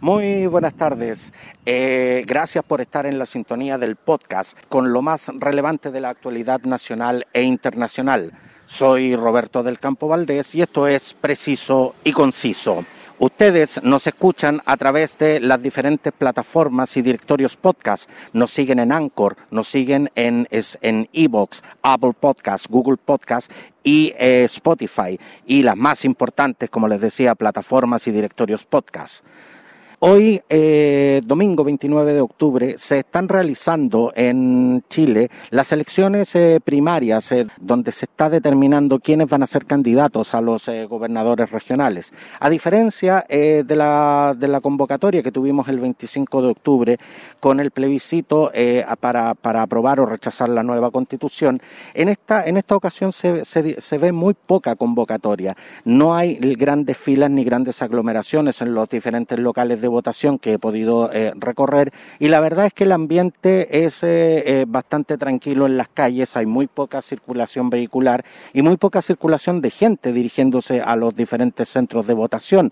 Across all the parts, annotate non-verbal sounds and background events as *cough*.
Muy buenas tardes. Eh, gracias por estar en la sintonía del podcast con lo más relevante de la actualidad nacional e internacional. Soy Roberto del Campo Valdés y esto es Preciso y Conciso. Ustedes nos escuchan a través de las diferentes plataformas y directorios podcast. Nos siguen en Anchor, nos siguen en en Evox, Apple Podcast, Google Podcast y eh, Spotify. Y las más importantes, como les decía, plataformas y directorios podcast. Hoy, eh, domingo 29 de octubre, se están realizando en Chile las elecciones eh, primarias eh, donde se está determinando quiénes van a ser candidatos a los gobernadores regionales. A diferencia de, la, de la convocatoria que tuvimos el 25 de octubre con el plebiscito para, para, aprobar o rechazar la nueva constitución, en esta, en esta ocasión se, se, se ve muy poca convocatoria. No hay grandes filas ni grandes aglomeraciones en los diferentes locales de votación que he podido eh, recorrer. Y la verdad es que el ambiente es eh, eh, bastante tranquilo en las calles, hay muy poca circulación vehicular y muy poca circulación de gente dirigiéndose a los diferentes centros de votación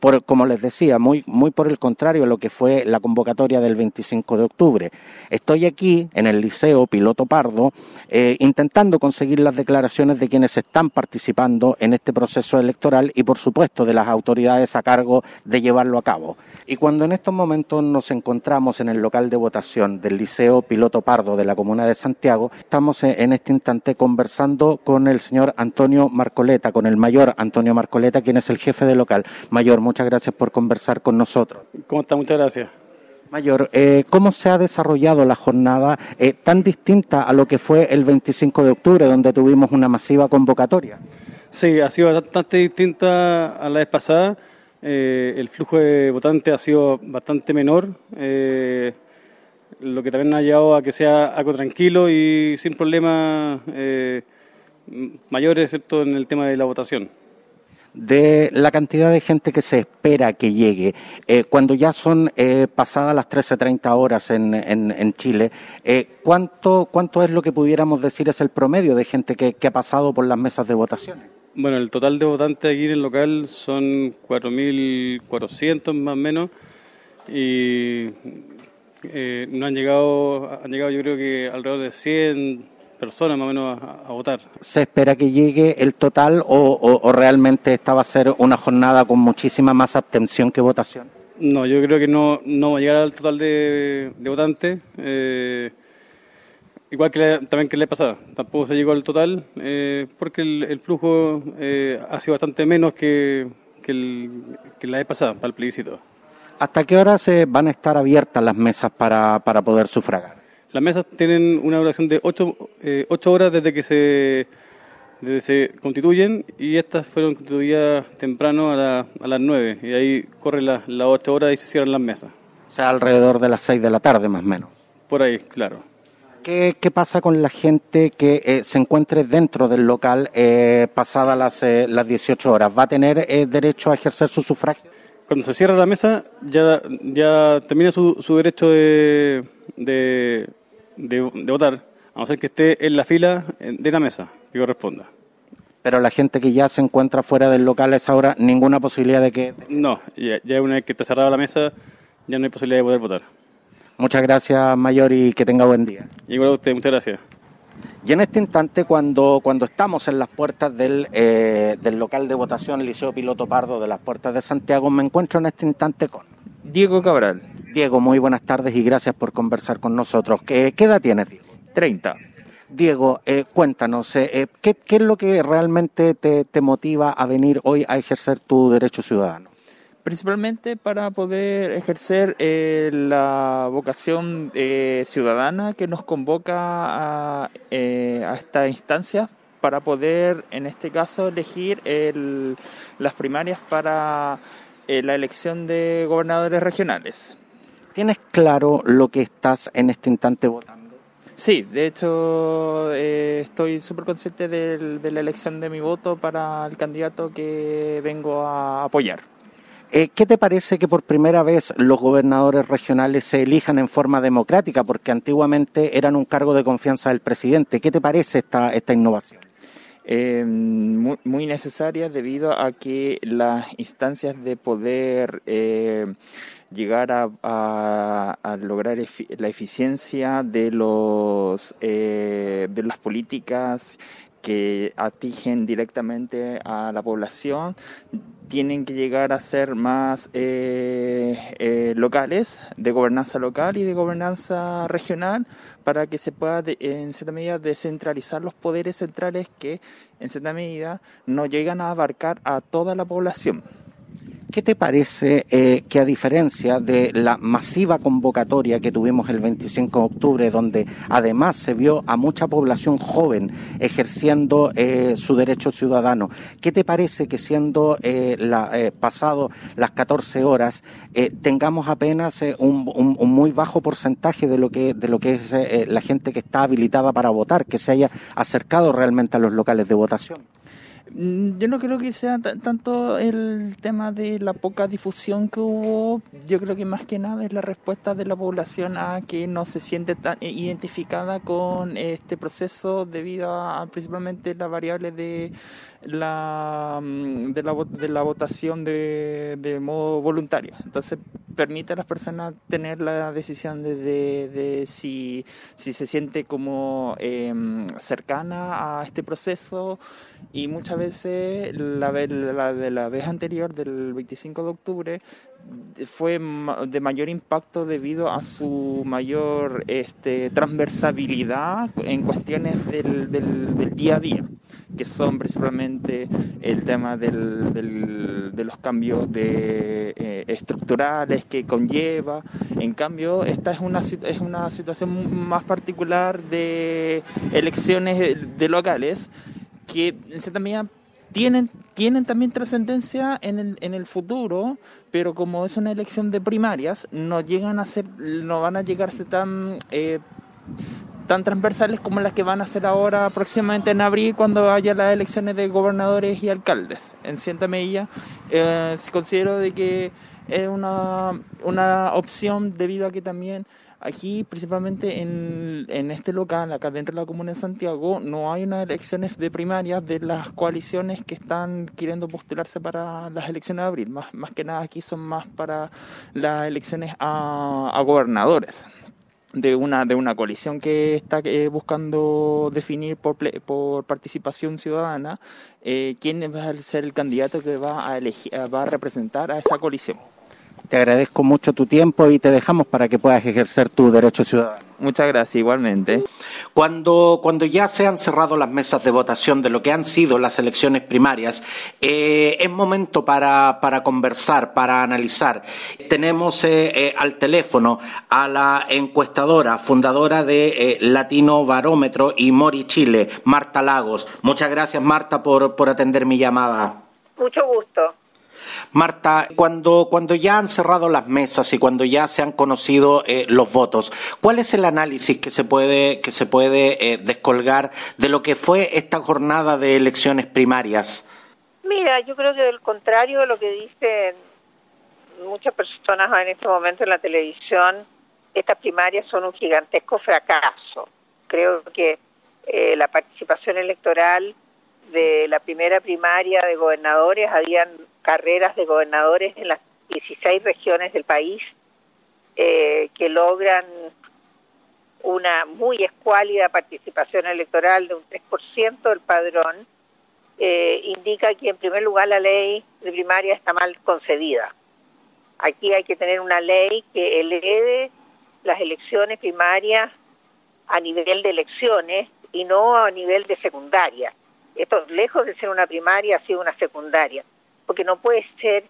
por, como les decía, muy, muy por el contrario a lo que fue la convocatoria del 25 de octubre. Estoy aquí en el Liceo Piloto Pardo eh, intentando conseguir las declaraciones de quienes están participando en este proceso electoral y, por supuesto, de las autoridades a cargo de llevarlo a cabo. Y cuando en estos momentos nos encontramos en el local de votación del Liceo Piloto Pardo de la Comuna de Santiago, estamos en este instante conversando con el señor Antonio Marcoleta, con el mayor Antonio Marcoleta, quien es el jefe del local. Mayor, muchas gracias por conversar con nosotros. ¿Cómo está? Muchas gracias. Mayor, eh, ¿cómo se ha desarrollado la jornada eh, tan distinta a lo que fue el 25 de octubre, donde tuvimos una masiva convocatoria? Sí, ha sido bastante distinta a la vez pasada. Eh, el flujo de votantes ha sido bastante menor, lo que también ha llevado a que sea algo tranquilo y sin problemas mayores, excepto en el tema de la votación de la cantidad de gente que se espera que llegue. Eh, cuando ya son eh, pasadas las 13.30 horas en, en, Chile, eh, ¿cuánto, ¿cuánto es lo que pudiéramos decir es el promedio de gente que, que ha pasado por las mesas de votación? Bueno, el total de votantes aquí en el local son 4.400 más o menos y no han llegado, han llegado yo creo que alrededor de 100 personas más o menos a, votar. ¿Se espera que llegue el total o, realmente esta va a ser una jornada con muchísima más abstención que votación? No, yo creo que no, no va a llegar al total de, votantes. Eh, igual que también que le pasado, tampoco se llegó al total eh, porque el, flujo eh, ha sido bastante menos que, que, la vez pasada para el plebiscito. ¿Hasta qué hora se van a estar abiertas las mesas para, para poder sufragar? Las mesas tienen una duración de 8 eh, horas desde que se, se constituyen y estas fueron constituidas temprano a, las 9 y ahí corre las 8 horas y se cierran las mesas. O sea, alrededor de las 6 de la tarde más o menos. Por ahí, claro. ¿Qué, qué pasa con la gente que eh, se encuentre dentro del local eh, pasadas las, eh, las 18 horas? ¿Va a tener derecho a ejercer su sufragio? Cuando se cierra la mesa ya, ya termina su, su derecho de, de, votar, a no ser que esté en la fila de la mesa que corresponda. Pero la gente que ya se encuentra fuera del local es ahora ninguna posibilidad de que... No, ya, una vez que está cerrada la mesa ya no hay posibilidad de poder votar. Muchas gracias, Mayor, y que tenga buen día. Igual a usted, muchas gracias. Y en este instante, cuando, cuando estamos en las puertas del, eh, del local de votación Liceo Piloto Pardo de las Puertas de Santiago, me encuentro en este instante con... Diego Cabral. Diego, muy buenas tardes y gracias por conversar con nosotros. ¿Qué, edad tienes, Diego? 30. Diego, eh, cuéntanos, eh, eh, ¿qué, es lo que realmente te, motiva a venir hoy a ejercer tu derecho ciudadano? Principalmente para poder ejercer la vocación ciudadana que nos convoca a, esta instancia para poder, en este caso, elegir las primarias para la elección de gobernadores regionales. ¿Tienes claro lo que estás en este instante votando? Sí, de hecho eh, estoy súper consciente de, la elección de mi voto para el candidato que vengo a apoyar. Eh, ¿Qué te parece que por primera vez los gobernadores regionales se elijan en forma democrática? Porque antiguamente eran un cargo de confianza del presidente. ¿Qué te parece esta, esta innovación? Eh, muy, muy, necesaria debido a que las instancias de poder llegar a, lograr la eficiencia de los eh, de las políticas que atigen directamente a la población tienen que llegar a ser más eh, eh, locales, de gobernanza local y de gobernanza regional, para que se pueda en cierta medida descentralizar los poderes centrales que en cierta medida no llegan a abarcar a toda la población. ¿Qué te parece eh, que a diferencia de la masiva convocatoria que tuvimos el 25 de octubre, donde además se vio a mucha población joven ejerciendo eh, su derecho ciudadano, ¿qué te parece que siendo eh, la, pasado las 14 horas tengamos apenas un, un, muy bajo porcentaje de lo que, de lo que es la gente que está habilitada para votar, que se haya acercado realmente a los locales de votación? Mm, yo no creo que sea tanto el tema de la poca difusión que hubo, yo creo que más que nada es la respuesta de la población a que no se siente tan identificada con este proceso debido a principalmente la variable de la, mm, de la, de la votación de, de modo voluntario. Entonces permite a las personas tener la decisión de, de, si, si, se siente como em, cercana a este proceso y muchas veces la, la, de la vez anterior del 25 de octubre fue de mayor impacto debido a su mayor este, en cuestiones del, día a día, que son principalmente el tema del, de los cambios de, eh, estructurales que conlleva. En cambio, esta es una, es una situación más particular de elecciones de locales que en cierta medida tienen, tienen también trascendencia en el, en el futuro, pero como es una elección de primarias, no llegan a ser, no van a llegarse tan eh, tan transversales como las que van a ser ahora próximamente en abril cuando haya las elecciones de gobernadores y alcaldes. En cierta medida, eh, considero de que es una, una opción debido a que también Aquí, principalmente en, en este local, acá dentro de la Comuna de Santiago, no hay unas elecciones de primarias de las coaliciones que están queriendo postularse para las elecciones de abril. Más, más que nada aquí son más para las elecciones a, a gobernadores de una de una coalición que está eh, buscando definir por, por participación ciudadana eh, quién va a ser el candidato que va a elegir, va a representar a esa coalición. Te agradezco mucho tu tiempo y te dejamos para que puedas ejercer tu derecho ciudadano. Muchas gracias, igualmente. Cuando, cuando ya se han cerrado las mesas de votación de lo que han sido las elecciones primarias, eh, es momento para, para, conversar, para analizar. Tenemos eh, eh, al teléfono a la encuestadora, fundadora de Latino Barómetro y Mori Chile, Marta Lagos. Muchas gracias, Marta, por, por atender mi llamada. Mucho gusto. Marta, cuando, cuando ya han cerrado las mesas y cuando ya se han conocido eh, los votos, ¿cuál es el análisis que se puede, que se puede eh, descolgar de lo que fue esta jornada de elecciones primarias? Mira, yo creo que al contrario de lo que dicen muchas personas en este momento en la televisión, estas primarias son un gigantesco fracaso. Creo que eh, la participación electoral de la primera primaria de gobernadores habían carreras de gobernadores en las 16 regiones del país eh, que logran una muy escuálida participación electoral de un 3% del padrón, eh, indica que en primer lugar la ley de primaria está mal concebida. Aquí hay que tener una ley que eleve las elecciones primarias a nivel de elecciones y no a nivel de secundaria. Esto, lejos de ser una primaria, ha sido una secundaria porque no puede ser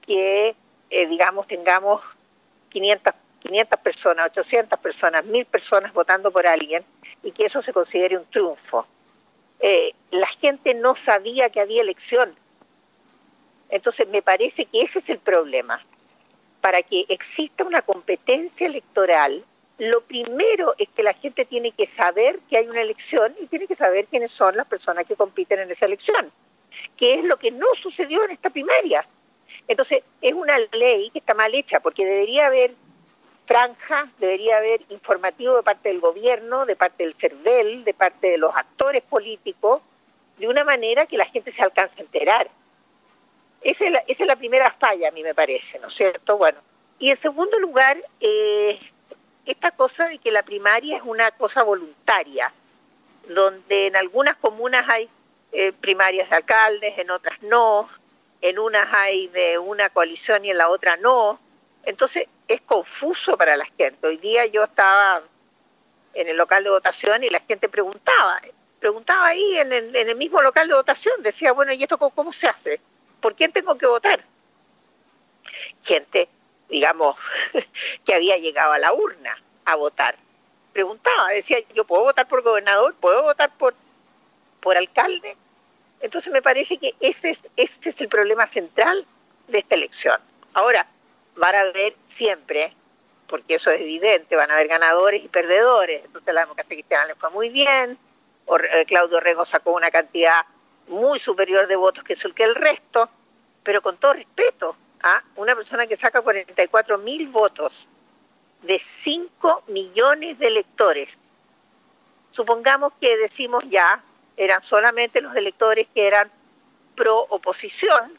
que, eh, digamos, tengamos 500, 500 personas, 800 personas, 1000 personas votando por alguien y que eso se considere un triunfo. Eh, la gente no sabía que había elección. Entonces, me parece que ese es el problema. Para que exista una competencia electoral, lo primero es que la gente tiene que saber que hay una elección y tiene que saber quiénes son las personas que compiten en esa elección que es lo que no sucedió en esta primaria. Entonces, es una ley que está mal hecha, porque debería haber franja, debería haber informativo de parte del gobierno, de parte del CERVEL, de parte de los actores políticos, de una manera que la gente se alcance a enterar. Esa es la, esa es la primera falla, a mí me parece, ¿no es cierto? Bueno, Y en segundo lugar, eh, esta cosa de que la primaria es una cosa voluntaria, donde en algunas comunas hay eh, primarias de alcaldes, en otras no, en unas hay de una coalición y en la otra no. Entonces es confuso para la gente. Hoy día yo estaba en el local de votación y la gente preguntaba, preguntaba ahí en el, mismo local de votación, decía, bueno, ¿y esto cómo se hace? ¿Por quién tengo que votar? Gente digamos, *laughs* que había llegado a la urna a votar. Preguntaba, decía, ¿yo puedo votar por gobernador? ¿Puedo votar por, por alcalde? Entonces me parece que ese es, este es el problema central de esta elección. Ahora, van a haber siempre, porque eso es evidente, van a haber ganadores y perdedores. Entonces la democracia cristiana le fue muy bien, o, eh, Claudio Rego sacó una cantidad muy superior de votos que el que el resto, pero con todo respeto, a una persona que saca 44 mil votos de 5 millones de electores. Supongamos que decimos ya, eran solamente los electores que eran pro oposición,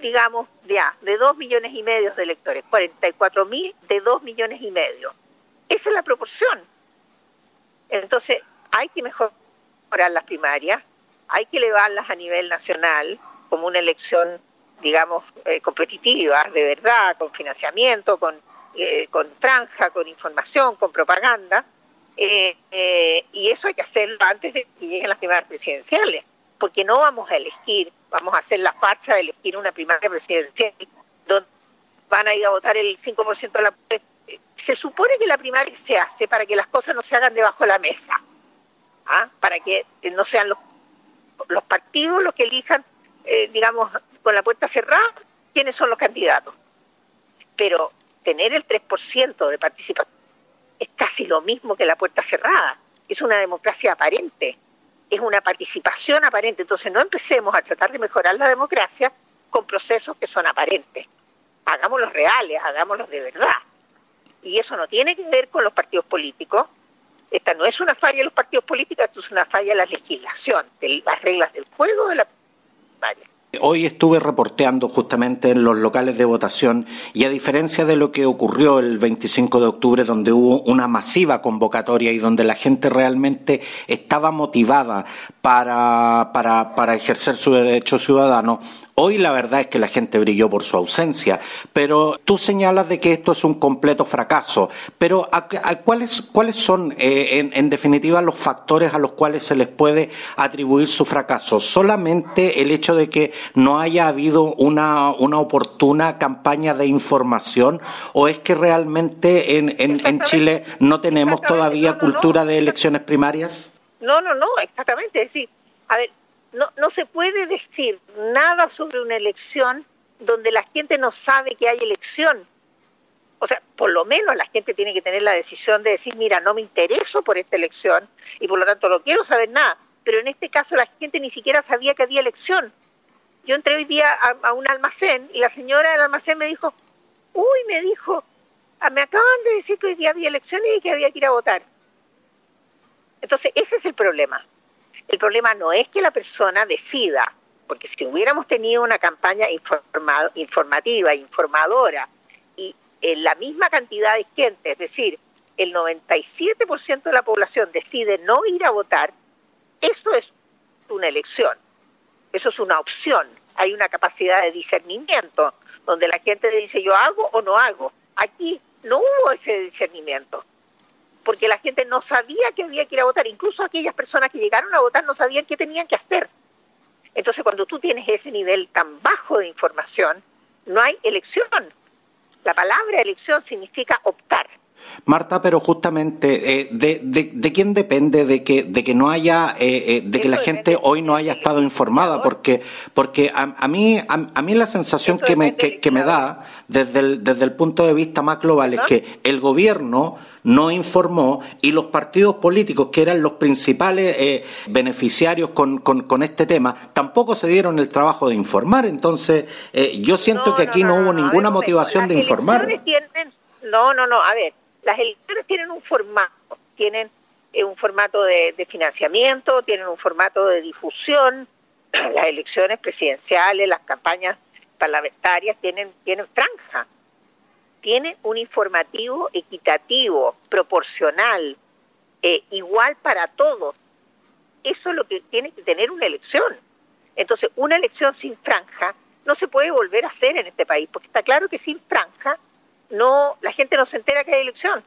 digamos ya, de 2 millones y medio de electores, 44 mil de 2 millones y medio. Esa es la proporción. Entonces, hay que mejorar las primarias, hay que elevarlas a nivel nacional como una elección digamos, eh, competitivas, de verdad, con financiamiento, con, eh, con franja, con información, con propaganda, eh, y eso hay que hacerlo antes de que lleguen las primarias presidenciales, porque no vamos a elegir, vamos a hacer la farsa de elegir una primaria presidencial donde van a ir a votar el 5% de la... Se supone que la primaria se hace para que las cosas no se hagan debajo de la mesa, ¿ah? para que no sean los, los partidos los que elijan, digamos, con la puerta cerrada quiénes son los candidatos. Pero tener el 3% de participación casi lo mismo que la puerta cerrada. Es una democracia aparente, es una participación aparente. Entonces no empecemos a tratar de mejorar la democracia con procesos que son aparentes. Hagámoslos reales, hagámoslos de verdad. Y eso no tiene que ver con los partidos políticos. Esta no es una falla de los partidos políticos, esto es una falla de la legislación, de las reglas del juego de la Hoy estuve reporteando justamente en los locales de votación y a diferencia de lo que ocurrió el 25 de octubre, donde hubo una masiva convocatoria y donde la gente realmente estaba motivada para, para, para ejercer su derecho ciudadano, Hoy la verdad es que la gente brilló por su ausencia, pero tú señalas de que esto es un completo fracaso. Pero ¿cuáles, ¿cuáles son, eh, en, definitiva, los factores a los cuales se les puede atribuir su fracaso? ¿Solamente el hecho de que no haya habido una, una oportuna campaña de información o es que realmente en, en, Chile no tenemos todavía cultura de elecciones primarias? No, no, no, exactamente. Es decir, a ver, no, no se puede decir nada sobre una elección donde la gente no sabe que hay elección. O sea, por lo menos la gente tiene que tener la decisión de decir, mira, no me intereso por esta elección y por lo tanto no quiero saber nada. Pero en este caso la gente ni siquiera sabía que había elección. Yo entré hoy día a, un almacén y la señora del almacén me dijo, uy, me dijo, ah, me acaban de decir que hoy día había elecciones y que había que ir a votar. Entonces, ese es el problema. El problema no es que la persona decida, porque si hubiéramos tenido una campaña informativa, informadora, y en la misma cantidad de gente, es decir, el 97% de la población decide no ir a votar, eso es una elección, eso es una opción, hay una capacidad de discernimiento, donde la gente dice yo hago o no hago. Aquí no hubo ese discernimiento porque la gente no sabía que había que ir a votar, incluso aquellas personas que llegaron a votar no sabían qué tenían que hacer. Entonces, cuando tú tienes ese nivel tan bajo de información, no hay elección. La palabra elección significa optar. Marta, pero justamente, eh, de, de, quién depende de que, de que no haya, eh, eh, de que la gente hoy no haya estado informada? Porque, porque a, mí, a, mí la sensación que me, que, me da desde el, desde el punto de vista más global es que el gobierno no informó y los partidos políticos, que eran los principales eh, beneficiarios con, con, este tema, tampoco se dieron el trabajo de informar. Entonces, eh, yo siento que aquí no, hubo ninguna motivación de informar. no, no, no, a ver, las elecciones tienen un formato, tienen eh, un formato de, financiamiento, tienen un formato de difusión, *clears throat* las elecciones presidenciales, las campañas parlamentarias tienen, tienen franja tiene un informativo equitativo, proporcional, eh, igual para todos. Eso es lo que tiene que tener una elección. Entonces, una elección sin franja no se puede volver a hacer en este país, porque está claro que sin franja no la gente no se entera que hay elección.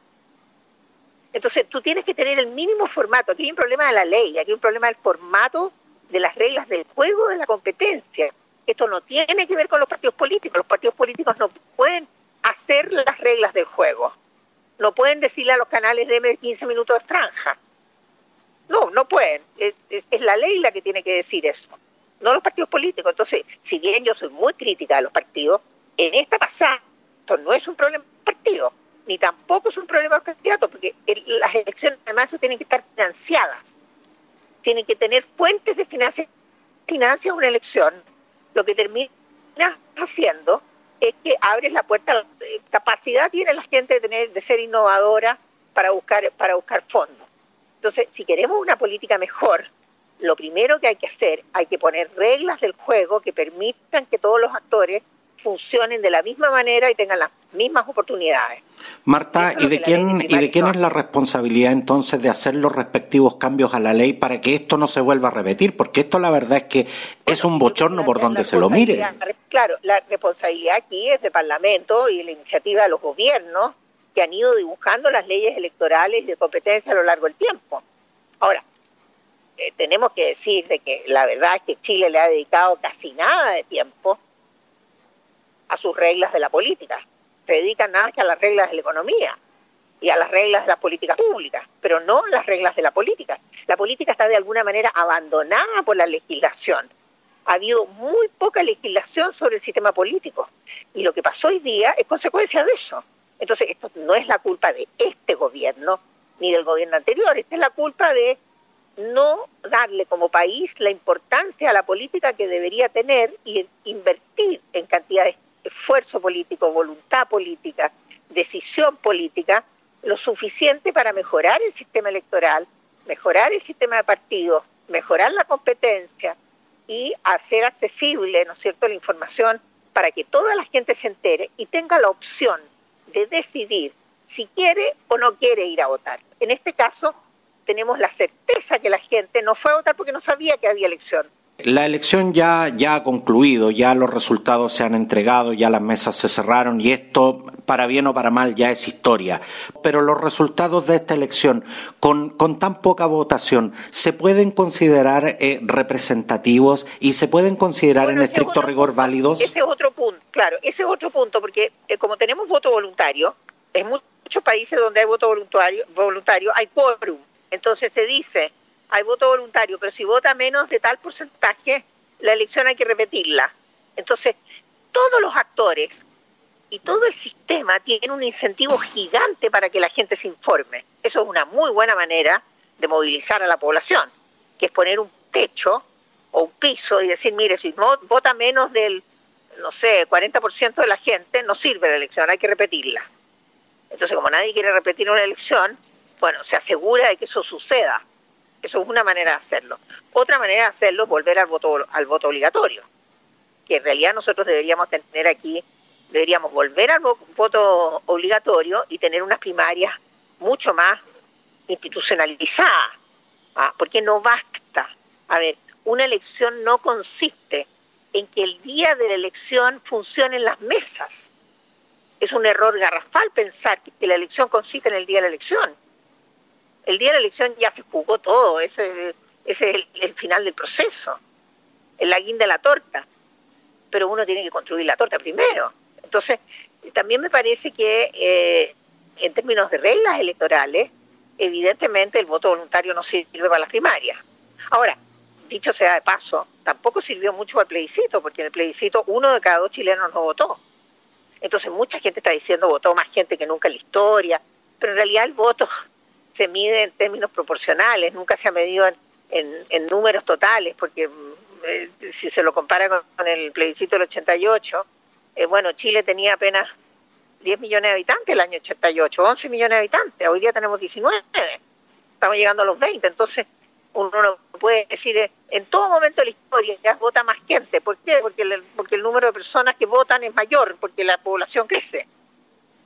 Entonces, tú tienes que tener el mínimo formato. Aquí hay un problema de la ley, aquí hay un problema del formato de las reglas del juego, de la competencia. Esto no tiene que ver con los partidos políticos. Los partidos políticos no pueden hacer las reglas del juego. No pueden decirle a los canales de 15 minutos de franja. No, no pueden. Es, la ley la que tiene que decir eso, no los partidos políticos. Entonces, si bien yo soy muy crítica de los partidos, en esta pasada, esto no es un problema partido, ni tampoco es un problema candidato, porque las elecciones además tienen que estar financiadas, tienen que tener fuentes de financiación. Financia una elección, lo que termina haciendo es que abres la puerta, eh, capacidad tiene la gente de tener, de ser innovadora para buscar, para buscar fondos. Entonces, si queremos una política mejor, lo primero que hay que hacer, hay que poner reglas del juego que permitan que todos los actores funcionen de la misma manera y tengan las mismas oportunidades. Marta, ¿y de quién y de quién es la responsabilidad entonces de hacer los respectivos cambios a la ley para que esto no se vuelva a repetir? Porque esto la verdad es que es un bochorno por donde se lo mire. Claro, la responsabilidad aquí es del Parlamento y la iniciativa de los gobiernos que han ido dibujando las leyes electorales y de competencia a lo largo del tiempo. Ahora, eh, tenemos que decir de que la verdad es que Chile le ha dedicado casi nada de tiempo a sus reglas de la política. Se dedican nada que a las reglas de la economía y a las reglas de las políticas públicas, pero no las reglas de la política. La política está de alguna manera abandonada por la legislación. Ha habido muy poca legislación sobre el sistema político y lo que pasó hoy día es consecuencia de eso. Entonces, esto no es la culpa de este gobierno ni del gobierno anterior, esta es la culpa de no darle como país la importancia a la política que debería tener y invertir en cantidades esfuerzo político, voluntad política, decisión política, lo suficiente para mejorar el sistema electoral, mejorar el sistema de partidos, mejorar la competencia y hacer accesible, ¿no es cierto?, la información para que toda la gente se entere y tenga la opción de decidir si quiere o no quiere ir a votar. En este caso, tenemos la certeza que la gente no fue a votar porque no sabía que había elección. La elección ya, ya ha concluido, ya los resultados se han entregado, ya las mesas se cerraron y esto, para bien o para mal, ya es historia. Pero los resultados de esta elección, con, con tan poca votación, ¿se pueden considerar eh, representativos y se pueden considerar en estricto rigor válidos? Ese es otro punto, claro, ese es otro punto, porque eh, como tenemos voto voluntario, en muchos países donde hay voto voluntario, voluntario hay quórum. Entonces se dice, hay voto voluntario, pero si vota menos de tal porcentaje, la elección hay que repetirla. Entonces, todos los actores y todo el sistema tienen un incentivo gigante para que la gente se informe. Eso es una muy buena manera de movilizar a la población, que es poner un techo o un piso y decir, mire, si no vota menos del, no sé, 40% de la gente, no sirve la elección, hay que repetirla. Entonces, como nadie quiere repetir una elección, bueno, se asegura de que eso suceda. Eso es una manera de hacerlo. Otra manera de hacerlo es volver al voto, al voto obligatorio, que en realidad nosotros deberíamos tener aquí, deberíamos volver al voto obligatorio y tener unas primarias mucho más institucionalizadas, ¿ah? porque no basta. A ver, una elección no consiste en que el día de la elección funcionen las mesas. Es un error garrafal pensar que la elección consiste en el día de la elección el día de la elección ya se jugó todo, ese, es el, final del proceso, el la guinda de la torta, pero uno tiene que construir la torta primero. Entonces, también me parece que eh, en términos de reglas electorales, evidentemente el voto voluntario no sirve para las primarias. Ahora, dicho sea de paso, tampoco sirvió mucho al plebiscito, porque en el plebiscito uno de cada dos chilenos no votó. Entonces mucha gente está diciendo votó más gente que nunca en la historia, pero en realidad el voto se mide en términos proporcionales, nunca se ha medido en, números totales, porque eh, si se lo compara con, el plebiscito del 88, eh, bueno, Chile tenía apenas 10 millones de habitantes el año 88, 11 millones de habitantes, hoy día tenemos 19, estamos llegando a los 20, entonces uno no puede decir, eh, en todo momento de la historia ya vota más gente, ¿por qué? Porque el, número de personas que votan es mayor, porque la población crece.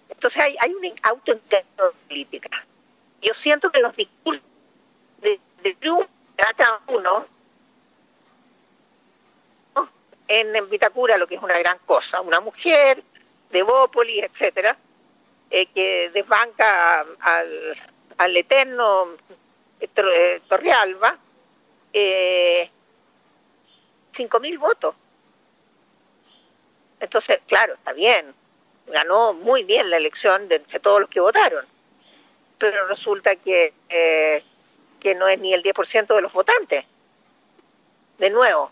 Entonces hay, hay un autoengaño de política. Yo siento que los discursos de, de cada uno en, Vitacura, lo que es una gran cosa, una mujer de Bópolis, etcétera, eh, que desbanca al, al eterno eh, eh, Torrealba, eh, 5.000 votos. Entonces, claro, está bien, ganó muy bien la elección de entre todos los que votaron, pero resulta que, eh, que no es ni el 10% de los votantes. De nuevo,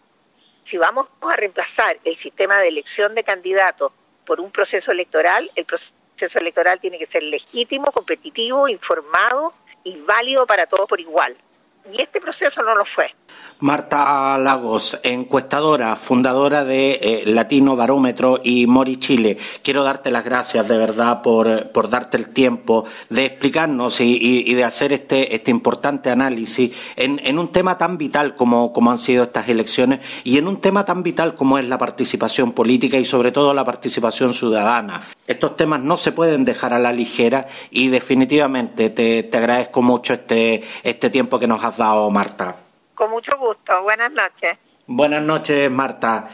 si vamos a reemplazar el sistema de elección de candidatos por un proceso electoral, el proceso electoral tiene que ser legítimo, competitivo, informado y válido para todos por igual. Y este proceso no lo fue. Marta Lagos, encuestadora, fundadora de eh, Latino Barómetro y Mori Chile. Quiero darte las gracias de verdad por, por darte el tiempo de explicarnos y, de hacer este, este importante análisis en, en, un tema tan vital como, como han sido estas elecciones y en un tema tan vital como es la participación política y sobre todo la participación ciudadana. Estos temas no se pueden dejar a la ligera y definitivamente te, te agradezco mucho este, este tiempo que nos has dado, Marta. Con mucho gusto. Buenas noches. Buenas noches, Marta.